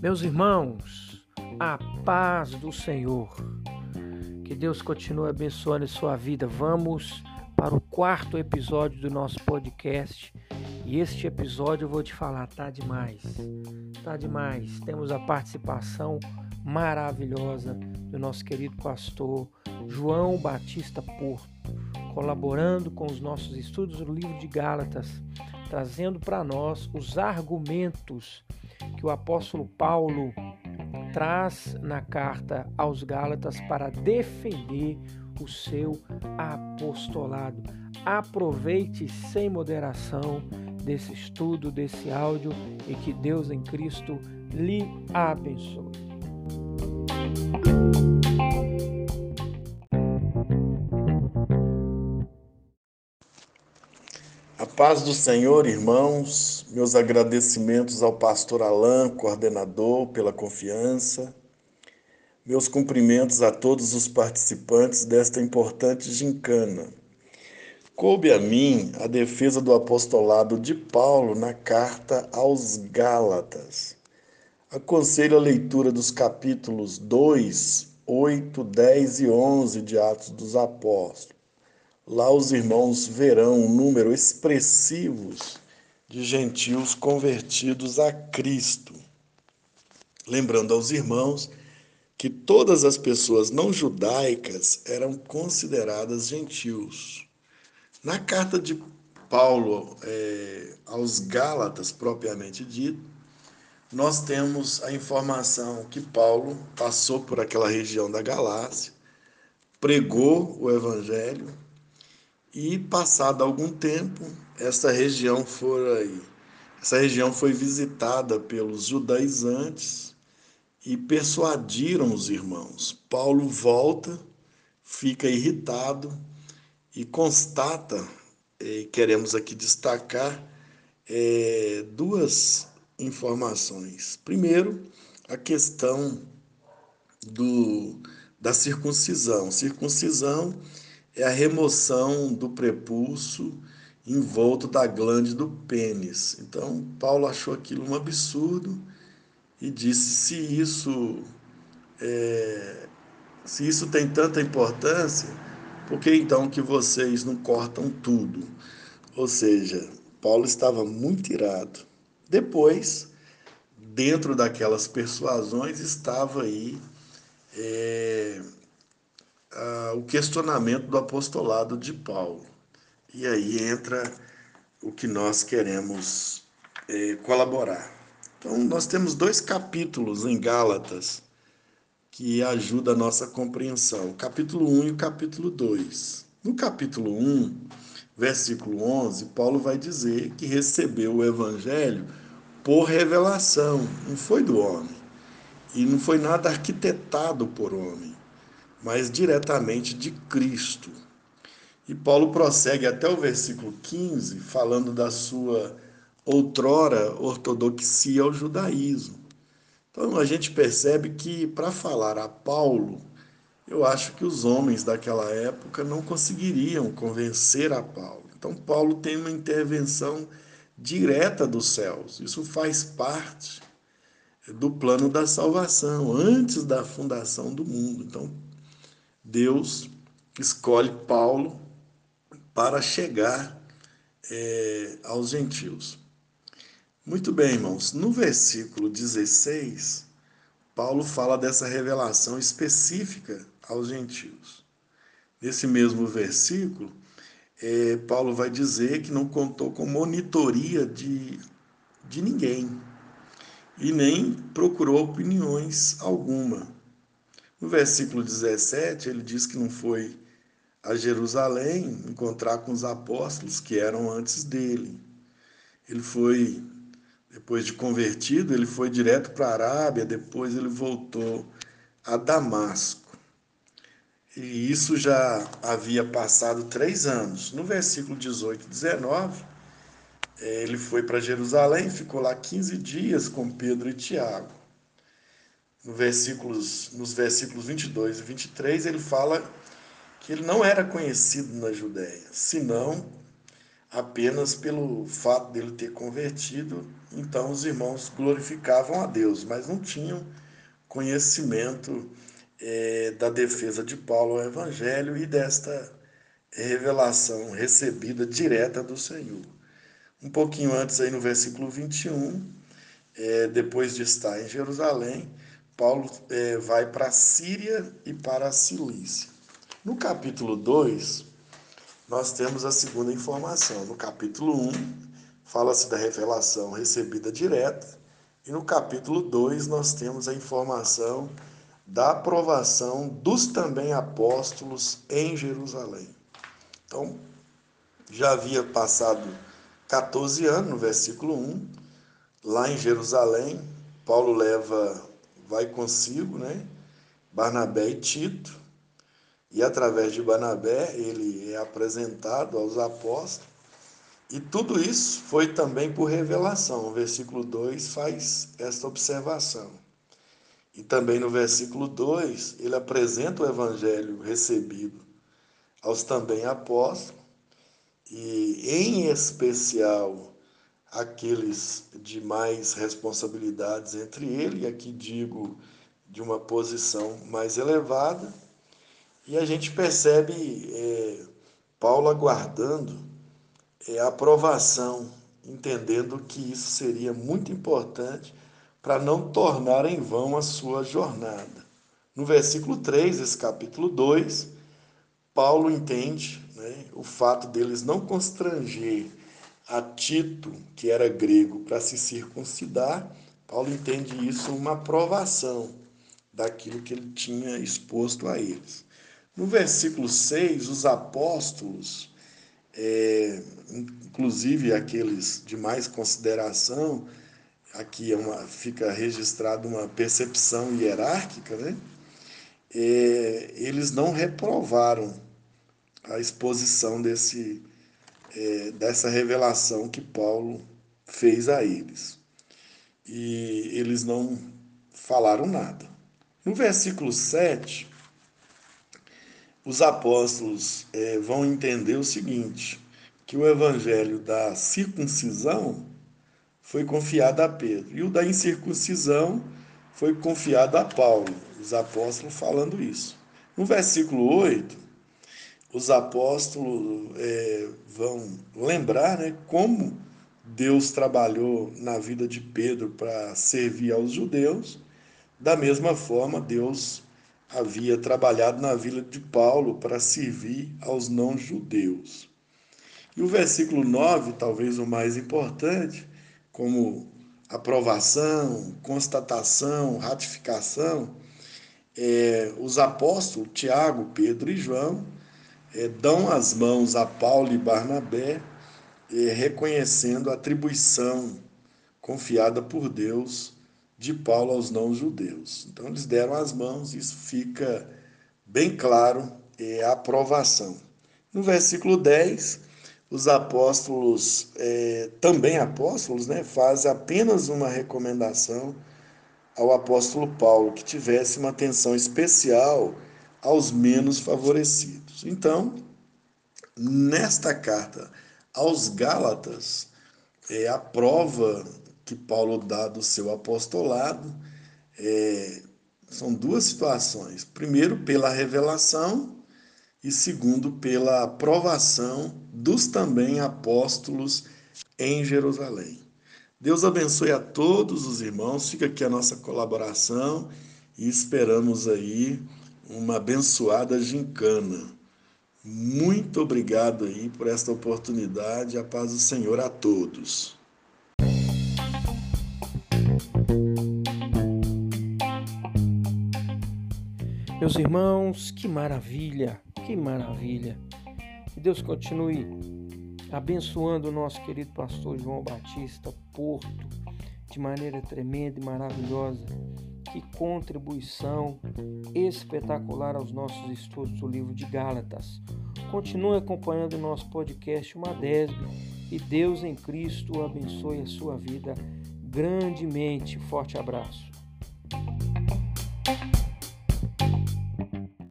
Meus irmãos, a paz do Senhor. Que Deus continue abençoando sua vida. Vamos para o quarto episódio do nosso podcast. E este episódio eu vou te falar, tá demais. Tá demais. Temos a participação maravilhosa do nosso querido pastor João Batista Porto, colaborando com os nossos estudos do livro de Gálatas, trazendo para nós os argumentos que o apóstolo Paulo traz na carta aos Gálatas para defender o seu apostolado. Aproveite sem moderação desse estudo, desse áudio e que Deus em Cristo lhe abençoe. Paz do Senhor, irmãos, meus agradecimentos ao pastor Alain, coordenador, pela confiança. Meus cumprimentos a todos os participantes desta importante gincana. Coube a mim a defesa do apostolado de Paulo na carta aos Gálatas. Aconselho a leitura dos capítulos 2, 8, 10 e 11 de Atos dos Apóstolos. Lá os irmãos verão um número expressivo de gentios convertidos a Cristo. Lembrando aos irmãos que todas as pessoas não judaicas eram consideradas gentios. Na carta de Paulo é, aos Gálatas, propriamente dito, nós temos a informação que Paulo passou por aquela região da Galácia, pregou o evangelho e passado algum tempo, essa região foi essa região foi visitada pelos judaizantes e persuadiram os irmãos. Paulo volta, fica irritado e constata, queremos aqui destacar é, duas informações. Primeiro, a questão do, da circuncisão. Circuncisão é a remoção do prepulso envolto da glande do pênis. Então, Paulo achou aquilo um absurdo e disse: se isso, é, se isso tem tanta importância, por que então que vocês não cortam tudo? Ou seja, Paulo estava muito irado. Depois, dentro daquelas persuasões, estava aí. É, o questionamento do apostolado de Paulo. E aí entra o que nós queremos é, colaborar. Então, nós temos dois capítulos em Gálatas que ajudam a nossa compreensão: o capítulo 1 e o capítulo 2. No capítulo 1, versículo 11, Paulo vai dizer que recebeu o evangelho por revelação, não foi do homem. E não foi nada arquitetado por homem mas diretamente de Cristo. E Paulo prossegue até o versículo 15, falando da sua outrora ortodoxia ao judaísmo. Então a gente percebe que para falar a Paulo, eu acho que os homens daquela época não conseguiriam convencer a Paulo. Então Paulo tem uma intervenção direta dos céus. Isso faz parte do plano da salvação, antes da fundação do mundo. Então Deus escolhe Paulo para chegar é, aos gentios. Muito bem, irmãos. No versículo 16, Paulo fala dessa revelação específica aos gentios. Nesse mesmo versículo, é, Paulo vai dizer que não contou com monitoria de, de ninguém e nem procurou opiniões alguma. No versículo 17, ele diz que não foi a Jerusalém encontrar com os apóstolos que eram antes dele. Ele foi, depois de convertido, ele foi direto para a Arábia, depois ele voltou a Damasco. E isso já havia passado três anos. No versículo 18 e 19, eh, ele foi para Jerusalém, ficou lá 15 dias com Pedro e Tiago no versículos, nos versículos 22 e 23, ele fala que ele não era conhecido na Judéia, senão apenas pelo fato dele ter convertido, então os irmãos glorificavam a Deus, mas não tinham conhecimento é, da defesa de Paulo ao Evangelho e desta revelação recebida direta do Senhor. Um pouquinho antes, aí no versículo 21, é, depois de estar em Jerusalém, Paulo é, vai para a Síria e para a Cilícia. No capítulo 2, nós temos a segunda informação. No capítulo 1, fala-se da revelação recebida direta, e no capítulo 2, nós temos a informação da aprovação dos também apóstolos em Jerusalém. Então, já havia passado 14 anos, no versículo 1, lá em Jerusalém, Paulo leva, vai consigo, né? Barnabé e Tito, e através de Barnabé ele é apresentado aos apóstolos. E tudo isso foi também por revelação. O versículo 2 faz esta observação. E também no versículo 2, ele apresenta o evangelho recebido aos também apóstolos, e em especial aqueles de mais responsabilidades entre ele, e aqui digo de uma posição mais elevada, e a gente percebe é, Paulo aguardando é, a aprovação, entendendo que isso seria muito importante para não tornar em vão a sua jornada. No versículo 3, esse capítulo 2, Paulo entende né, o fato deles não constranger a Tito, que era grego, para se circuncidar. Paulo entende isso uma aprovação daquilo que ele tinha exposto a eles. No versículo 6, os apóstolos, é, inclusive aqueles de mais consideração, aqui é uma, fica registrada uma percepção hierárquica, né? É, eles não reprovaram a exposição desse, é, dessa revelação que Paulo fez a eles. E eles não falaram nada. No versículo 7, os apóstolos é, vão entender o seguinte: que o evangelho da circuncisão foi confiado a Pedro e o da incircuncisão foi confiado a Paulo, os apóstolos falando isso. No versículo 8, os apóstolos é, vão lembrar né, como Deus trabalhou na vida de Pedro para servir aos judeus, da mesma forma, Deus havia trabalhado na vila de Paulo para servir aos não-judeus. E o versículo 9, talvez o mais importante, como aprovação, constatação, ratificação, é, os apóstolos Tiago, Pedro e João é, dão as mãos a Paulo e Barnabé, é, reconhecendo a atribuição confiada por Deus de Paulo aos não-judeus. Então, eles deram as mãos, isso fica bem claro, é a aprovação. No versículo 10, os apóstolos, é, também apóstolos, né, fazem apenas uma recomendação ao apóstolo Paulo, que tivesse uma atenção especial aos menos favorecidos. Então, nesta carta aos Gálatas, é a prova que Paulo dá do seu apostolado é, são duas situações. Primeiro, pela revelação, e segundo, pela aprovação dos também apóstolos em Jerusalém. Deus abençoe a todos os irmãos, fica aqui a nossa colaboração e esperamos aí uma abençoada gincana. Muito obrigado aí por esta oportunidade. A paz do Senhor a todos. Meus irmãos, que maravilha, que maravilha. Que Deus continue abençoando o nosso querido pastor João Batista Porto de maneira tremenda e maravilhosa. Que contribuição espetacular aos nossos estudos do livro de Gálatas. Continue acompanhando o nosso podcast Uma Desbe e Deus em Cristo abençoe a sua vida grandemente. Forte abraço.